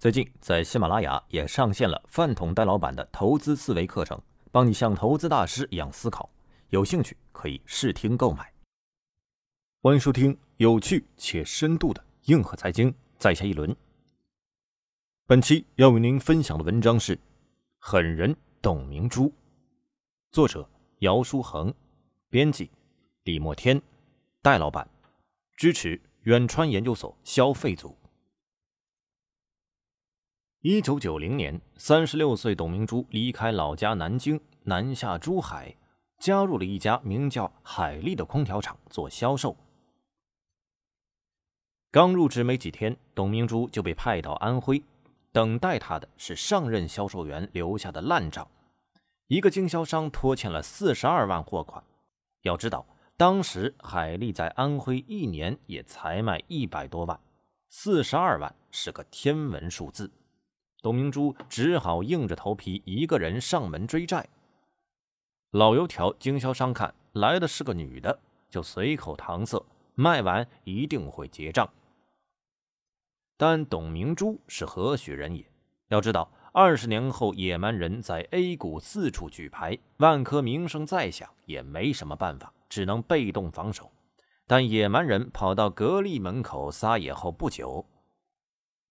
最近在喜马拉雅也上线了饭桶戴老板的投资思维课程，帮你像投资大师一样思考。有兴趣可以试听购买。欢迎收听有趣且深度的硬核财经，在下一轮。本期要为您分享的文章是《狠人董明珠》，作者姚书恒，编辑李墨天，戴老板支持远川研究所消费组。一九九零年，三十六岁董明珠离开老家南京，南下珠海，加入了一家名叫海利的空调厂做销售。刚入职没几天，董明珠就被派到安徽，等待她的是上任销售员留下的烂账：一个经销商拖欠了四十二万货款。要知道，当时海利在安徽一年也才卖一百多万，四十二万是个天文数字。董明珠只好硬着头皮一个人上门追债。老油条经销商看来的是个女的，就随口搪塞，卖完一定会结账。但董明珠是何许人也？要知道，二十年后，野蛮人在 A 股四处举牌，万科名声再响也没什么办法，只能被动防守。但野蛮人跑到格力门口撒野后不久，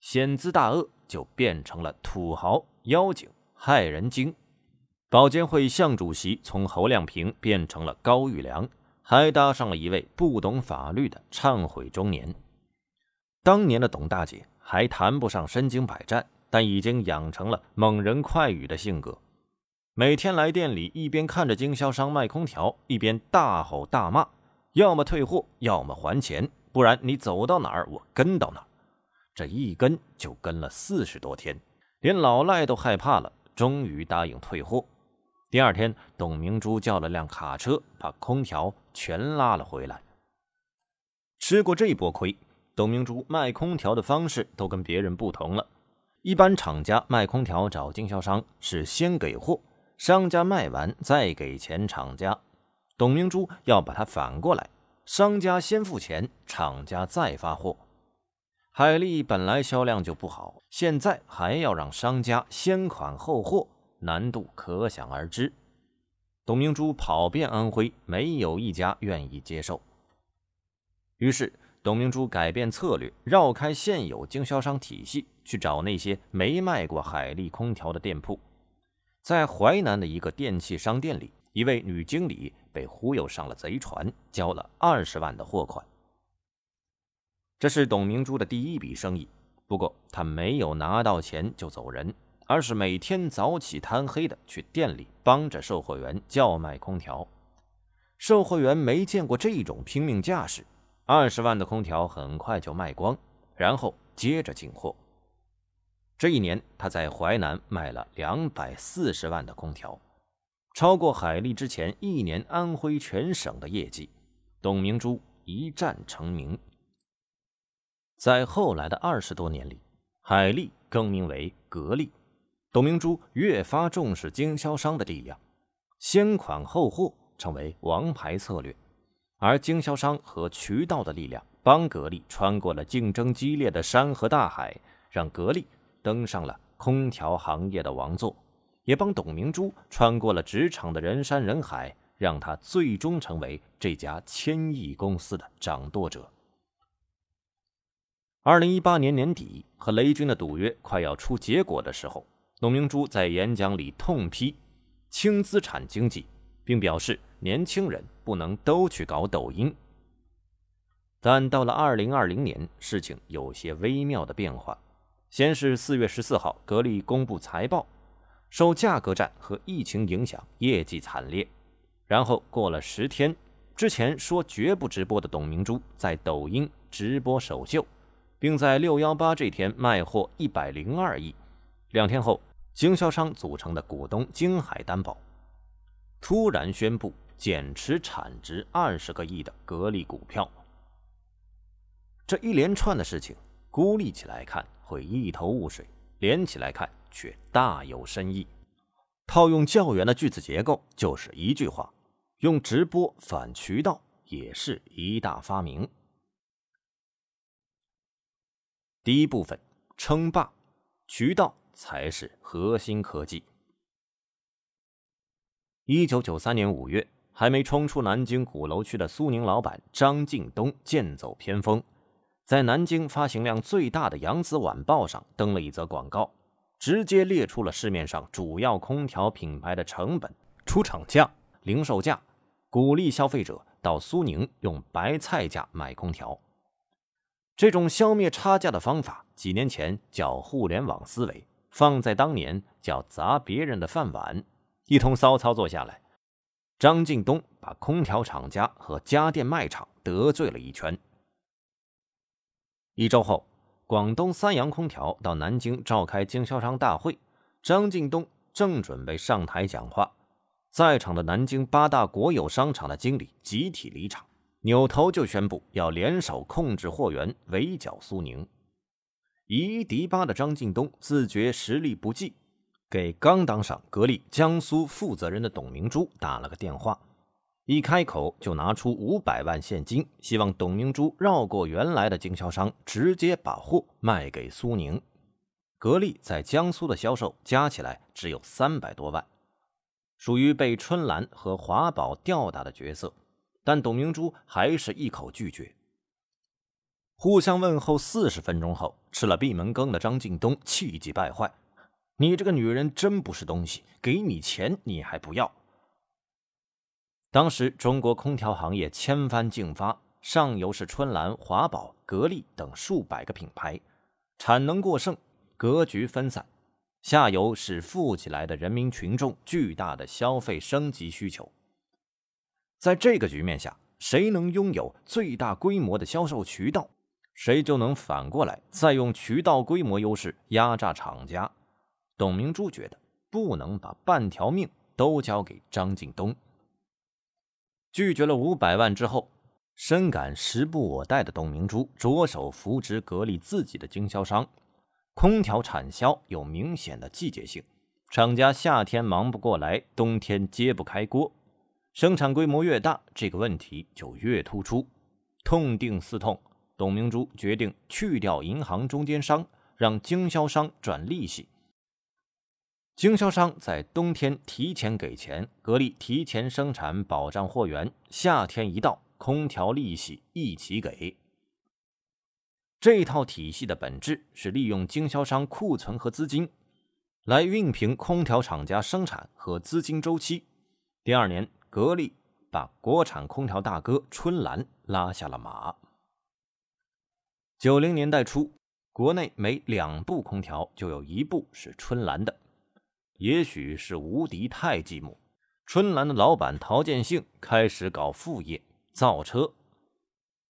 险资大鳄。就变成了土豪、妖精、害人精。保监会向主席从侯亮平变成了高玉良，还搭上了一位不懂法律的忏悔中年。当年的董大姐还谈不上身经百战，但已经养成了猛人快语的性格。每天来店里，一边看着经销商卖空调，一边大吼大骂：“要么退货，要么还钱，不然你走到哪儿，我跟到哪儿。”这一跟就跟了四十多天，连老赖都害怕了，终于答应退货。第二天，董明珠叫了辆卡车，把空调全拉了回来。吃过这波亏，董明珠卖空调的方式都跟别人不同了。一般厂家卖空调找经销商是先给货，商家卖完再给钱厂家。董明珠要把它反过来，商家先付钱，厂家再发货。海利本来销量就不好，现在还要让商家先款后货，难度可想而知。董明珠跑遍安徽，没有一家愿意接受。于是，董明珠改变策略，绕开现有经销商体系，去找那些没卖过海利空调的店铺。在淮南的一个电器商店里，一位女经理被忽悠上了贼船，交了二十万的货款。这是董明珠的第一笔生意，不过她没有拿到钱就走人，而是每天早起贪黑的去店里帮着售货员叫卖空调。售货员没见过这种拼命架势，二十万的空调很快就卖光，然后接着进货。这一年，他在淮南卖了两百四十万的空调，超过海利之前一年安徽全省的业绩。董明珠一战成名。在后来的二十多年里，海利更名为格力。董明珠越发重视经销商的力量，先款后货成为王牌策略，而经销商和渠道的力量帮格力穿过了竞争激烈的山河大海，让格力登上了空调行业的王座，也帮董明珠穿过了职场的人山人海，让她最终成为这家千亿公司的掌舵者。二零一八年年底，和雷军的赌约快要出结果的时候，董明珠在演讲里痛批轻资产经济，并表示年轻人不能都去搞抖音。但到了二零二零年，事情有些微妙的变化。先是四月十四号，格力公布财报，受价格战和疫情影响，业绩惨烈，然后过了十天，之前说绝不直播的董明珠在抖音直播首秀，并在六幺八这天卖货一百零二亿。两天后，经销商组成的股东金海担保突然宣布减持产值二十个亿的格力股票。这一连串的事情，孤立起来看会一头雾水，连起来看却大有深意。套用教员的句子结构，就是一句话：用直播反渠道也是一大发明。第一部分，称霸渠道才是核心科技。一九九三年五月，还没冲出南京鼓楼区的苏宁老板张近东剑走偏锋。在南京发行量最大的《扬子晚报》上登了一则广告，直接列出了市面上主要空调品牌的成本、出厂价、零售价，鼓励消费者到苏宁用白菜价买空调。这种消灭差价的方法，几年前叫互联网思维，放在当年叫砸别人的饭碗。一通骚操作下来，张近东把空调厂家和家电卖场得罪了一圈。一周后，广东三洋空调到南京召开经销商大会，张近东正准备上台讲话，在场的南京八大国有商场的经理集体离场，扭头就宣布要联手控制货源，围剿苏宁。以一敌八的张近东自觉实力不济，给刚当上格力江苏负责人的董明珠打了个电话。一开口就拿出五百万现金，希望董明珠绕过原来的经销商，直接把货卖给苏宁。格力在江苏的销售加起来只有三百多万，属于被春兰和华宝吊打的角色。但董明珠还是一口拒绝。互相问候四十分钟后，吃了闭门羹的张近东气急败坏：“你这个女人真不是东西，给你钱你还不要！”当时中国空调行业千帆竞发，上游是春兰、华宝、格力等数百个品牌，产能过剩，格局分散；下游是富起来的人民群众巨大的消费升级需求。在这个局面下，谁能拥有最大规模的销售渠道，谁就能反过来再用渠道规模优势压榨厂家。董明珠觉得不能把半条命都交给张近东。拒绝了五百万之后，深感时不我待的董明珠着手扶植格力自己的经销商。空调产销有明显的季节性，厂家夏天忙不过来，冬天揭不开锅，生产规模越大，这个问题就越突出。痛定思痛，董明珠决定去掉银行中间商，让经销商赚利息。经销商在冬天提前给钱，格力提前生产保障货源，夏天一到，空调利息一起给。这套体系的本质是利用经销商库存和资金，来熨平空调厂家生产和资金周期。第二年，格力把国产空调大哥春兰拉下了马。九零年代初，国内每两部空调就有一部是春兰的。也许是无敌太寂寞，春兰的老板陶建兴开始搞副业造车。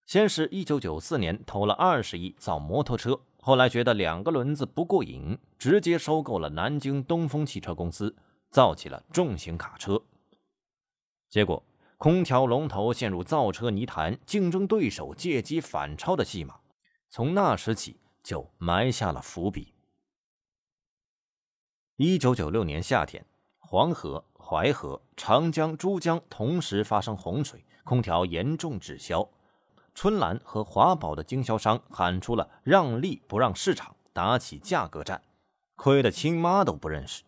先是一九九四年投了二十亿造摩托车，后来觉得两个轮子不过瘾，直接收购了南京东风汽车公司，造起了重型卡车。结果空调龙头陷入造车泥潭，竞争对手借机反超的戏码，从那时起就埋下了伏笔。一九九六年夏天，黄河、淮河、长江、珠江同时发生洪水，空调严重滞销。春兰和华宝的经销商喊出了“让利不让市场”，打起价格战，亏得亲妈都不认识。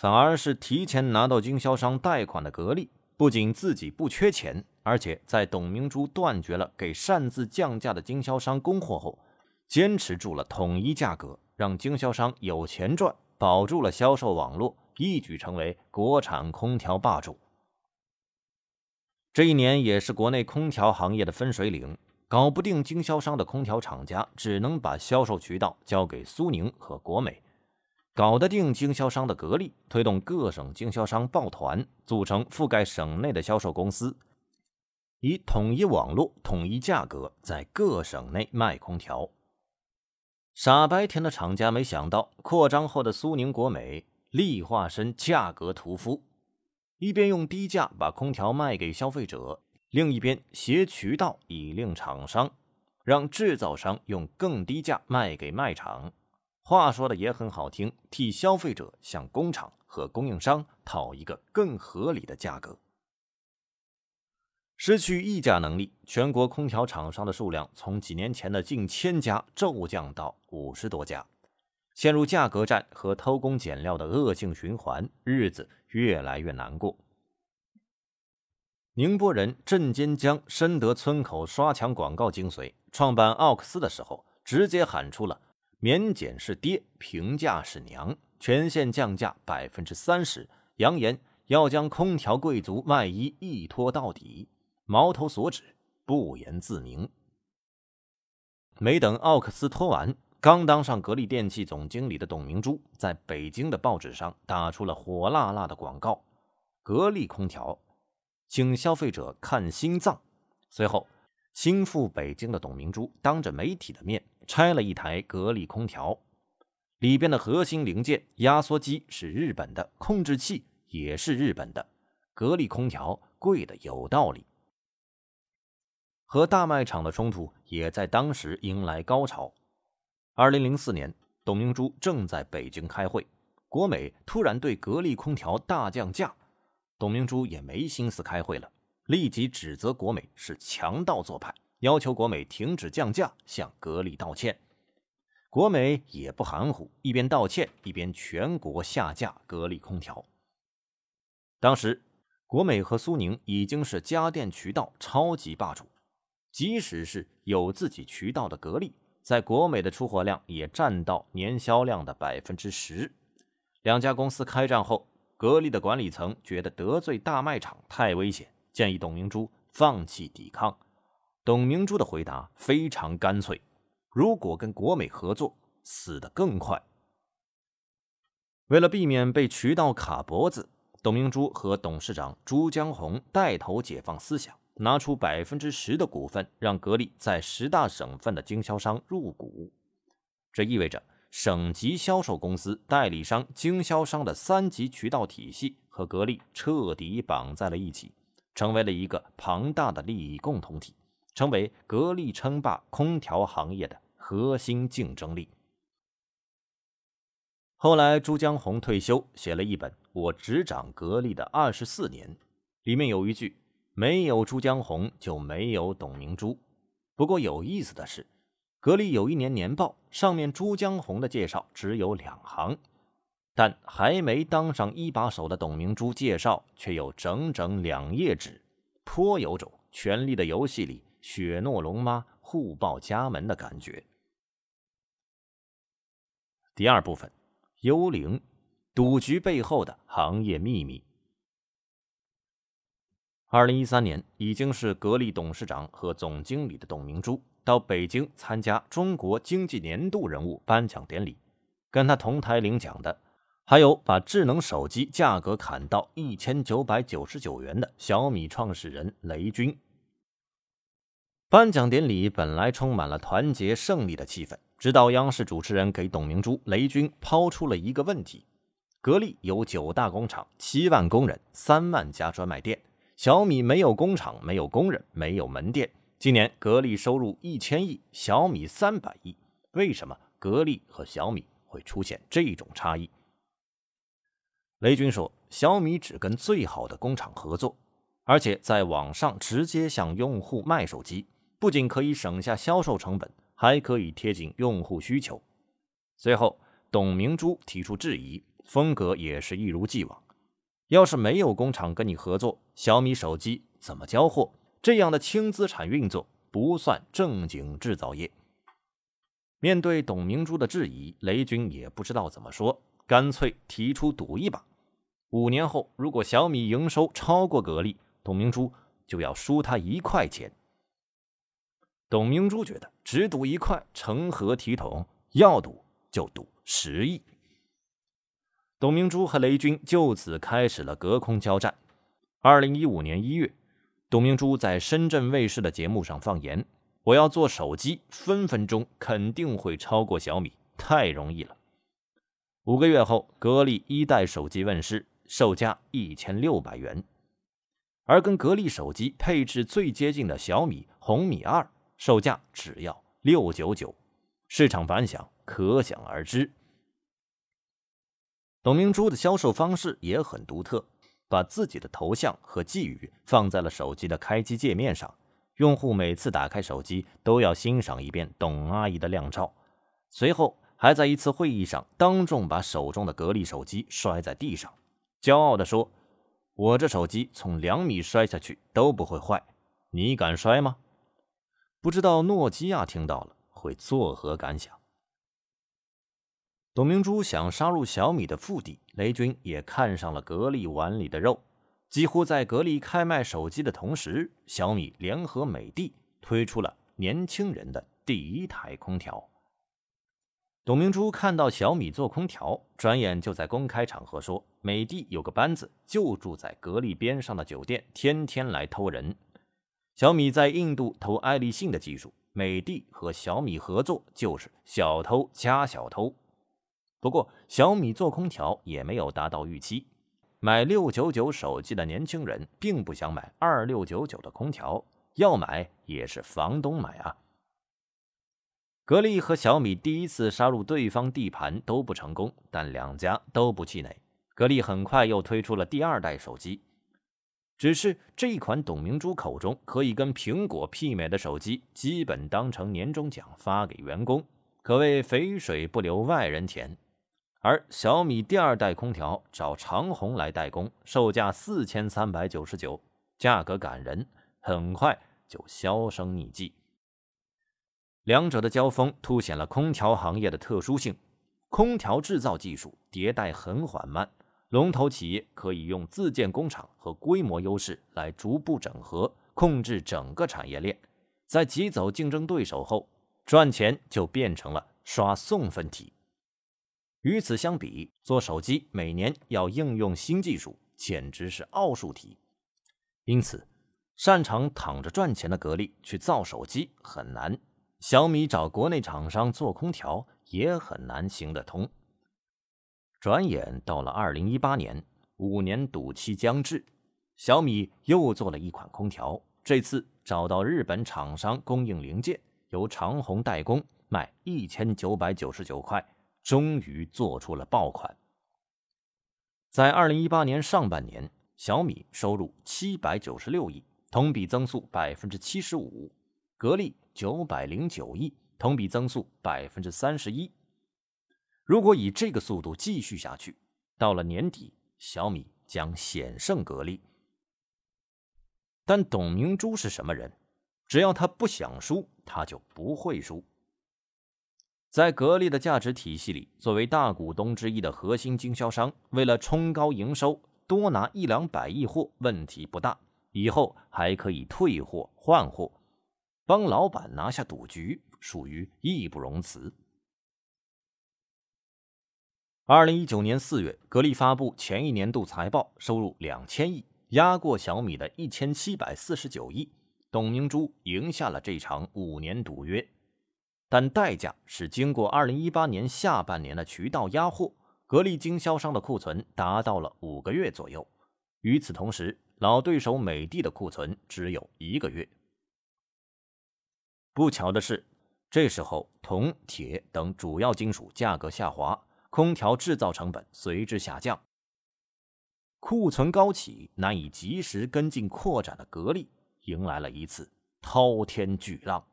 反而是提前拿到经销商贷款的格力，不仅自己不缺钱，而且在董明珠断绝了给擅自降价的经销商供货后，坚持住了统一价格，让经销商有钱赚。保住了销售网络，一举成为国产空调霸主。这一年也是国内空调行业的分水岭，搞不定经销商的空调厂家只能把销售渠道交给苏宁和国美。搞得定经销商的格力，推动各省经销商抱团，组成覆盖省内的销售公司，以统一网络、统一价格，在各省内卖空调。傻白甜的厂家没想到，扩张后的苏宁国美力化身价格屠夫，一边用低价把空调卖给消费者，另一边携渠道以令厂商，让制造商用更低价卖给卖场。话说的也很好听，替消费者向工厂和供应商讨一个更合理的价格。失去议价能力，全国空调厂商的数量从几年前的近千家骤降到五十多家，陷入价格战和偷工减料的恶性循环，日子越来越难过。宁波人郑坚江深得村口刷墙广告精髓，创办奥克斯的时候，直接喊出了“免检是爹，平价是娘”，全线降价百分之三十，扬言要将空调贵族外衣一拖到底。矛头所指，不言自明。没等奥克斯拖完，刚当上格力电器总经理的董明珠，在北京的报纸上打出了火辣辣的广告：“格力空调，请消费者看心脏。”随后，心腹北京的董明珠当着媒体的面拆了一台格力空调，里边的核心零件压缩机是日本的，控制器也是日本的。格力空调贵的有道理。和大卖场的冲突也在当时迎来高潮。二零零四年，董明珠正在北京开会，国美突然对格力空调大降价，董明珠也没心思开会了，立即指责国美是强盗做派，要求国美停止降价，向格力道歉。国美也不含糊，一边道歉，一边全国下架格力空调。当时，国美和苏宁已经是家电渠道超级霸主。即使是有自己渠道的格力，在国美的出货量也占到年销量的百分之十。两家公司开战后，格力的管理层觉得得罪大卖场太危险，建议董明珠放弃抵抗。董明珠的回答非常干脆：如果跟国美合作，死得更快。为了避免被渠道卡脖子，董明珠和董事长朱江洪带头解放思想。拿出百分之十的股份，让格力在十大省份的经销商入股。这意味着省级销售公司、代理商、经销商的三级渠道体系和格力彻底绑在了一起，成为了一个庞大的利益共同体，成为格力称霸空调行业的核心竞争力。后来，朱江洪退休，写了一本《我执掌格力的二十四年》，里面有一句。没有朱江洪，就没有董明珠。不过有意思的是，格力有一年年报上面朱江洪的介绍只有两行，但还没当上一把手的董明珠介绍却有整整两页纸，颇有种《权力的游戏》里雪诺龙妈互报家门的感觉。第二部分，幽灵赌局背后的行业秘密。二零一三年，已经是格力董事长和总经理的董明珠到北京参加中国经济年度人物颁奖典礼，跟他同台领奖的还有把智能手机价格砍到一千九百九十九元的小米创始人雷军。颁奖典礼本来充满了团结胜利的气氛，直到央视主持人给董明珠、雷军抛出了一个问题：格力有九大工厂、七万工人、三万家专卖店。小米没有工厂，没有工人，没有门店。今年格力收入一千亿，小米三百亿，为什么格力和小米会出现这种差异？雷军说，小米只跟最好的工厂合作，而且在网上直接向用户卖手机，不仅可以省下销售成本，还可以贴近用户需求。随后，董明珠提出质疑，风格也是一如既往。要是没有工厂跟你合作，小米手机怎么交货？这样的轻资产运作不算正经制造业。面对董明珠的质疑，雷军也不知道怎么说，干脆提出赌一把：五年后，如果小米营收超过格力，董明珠就要输他一块钱。董明珠觉得只赌一块成何体统？要赌就赌十亿。董明珠和雷军就此开始了隔空交战。二零一五年一月，董明珠在深圳卫视的节目上放言：“我要做手机，分分钟肯定会超过小米，太容易了。”五个月后，格力一代手机问世，售价一千六百元，而跟格力手机配置最接近的小米红米二，售价只要六九九，市场反响可想而知。董明珠的销售方式也很独特，把自己的头像和寄语放在了手机的开机界面上，用户每次打开手机都要欣赏一遍董阿姨的靓照，随后还在一次会议上当众把手中的格力手机摔在地上，骄傲地说：“我这手机从两米摔下去都不会坏，你敢摔吗？”不知道诺基亚听到了会作何感想？董明珠想杀入小米的腹地，雷军也看上了格力碗里的肉。几乎在格力开卖手机的同时，小米联合美的推出了年轻人的第一台空调。董明珠看到小米做空调，转眼就在公开场合说：“美的有个班子就住在格力边上的酒店，天天来偷人。小米在印度投爱立信的技术，美的和小米合作就是小偷加小偷。”不过，小米做空调也没有达到预期。买六九九手机的年轻人并不想买二六九九的空调，要买也是房东买啊。格力和小米第一次杀入对方地盘都不成功，但两家都不气馁。格力很快又推出了第二代手机，只是这一款董明珠口中可以跟苹果媲美的手机，基本当成年终奖发给员工，可谓肥水不流外人田。而小米第二代空调找长虹来代工，售价四千三百九十九，价格感人，很快就销声匿迹。两者的交锋凸显了空调行业的特殊性：空调制造技术迭代很缓慢，龙头企业可以用自建工厂和规模优势来逐步整合，控制整个产业链，在挤走竞争对手后，赚钱就变成了刷送分题。与此相比，做手机每年要应用新技术，简直是奥数题。因此，擅长躺着赚钱的格力去造手机很难，小米找国内厂商做空调也很难行得通。转眼到了二零一八年，五年赌期将至，小米又做了一款空调，这次找到日本厂商供应零件，由长虹代工，卖一千九百九十九块。终于做出了爆款。在二零一八年上半年，小米收入七百九十六亿，同比增速百分之七十五；格力九百零九亿，同比增速百分之三十一。如果以这个速度继续下去，到了年底，小米将险胜格力。但董明珠是什么人？只要他不想输，他就不会输。在格力的价值体系里，作为大股东之一的核心经销商，为了冲高营收，多拿一两百亿货问题不大。以后还可以退货换货，帮老板拿下赌局，属于义不容辞。二零一九年四月，格力发布前一年度财报，收入两千亿，压过小米的一千七百四十九亿。董明珠赢下了这场五年赌约。但代价是，经过二零一八年下半年的渠道压货，格力经销商的库存达到了五个月左右。与此同时，老对手美的的库存只有一个月。不巧的是，这时候铜、铁等主要金属价格下滑，空调制造成本随之下降，库存高企，难以及时跟进扩展的格力，迎来了一次滔天巨浪。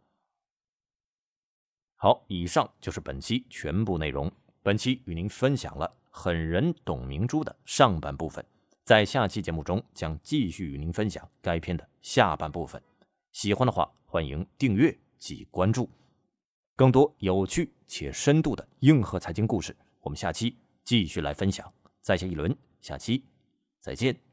好，以上就是本期全部内容。本期与您分享了狠人董明珠的上半部分，在下期节目中将继续与您分享该片的下半部分。喜欢的话，欢迎订阅及关注，更多有趣且深度的硬核财经故事，我们下期继续来分享。再下一轮，下期再见。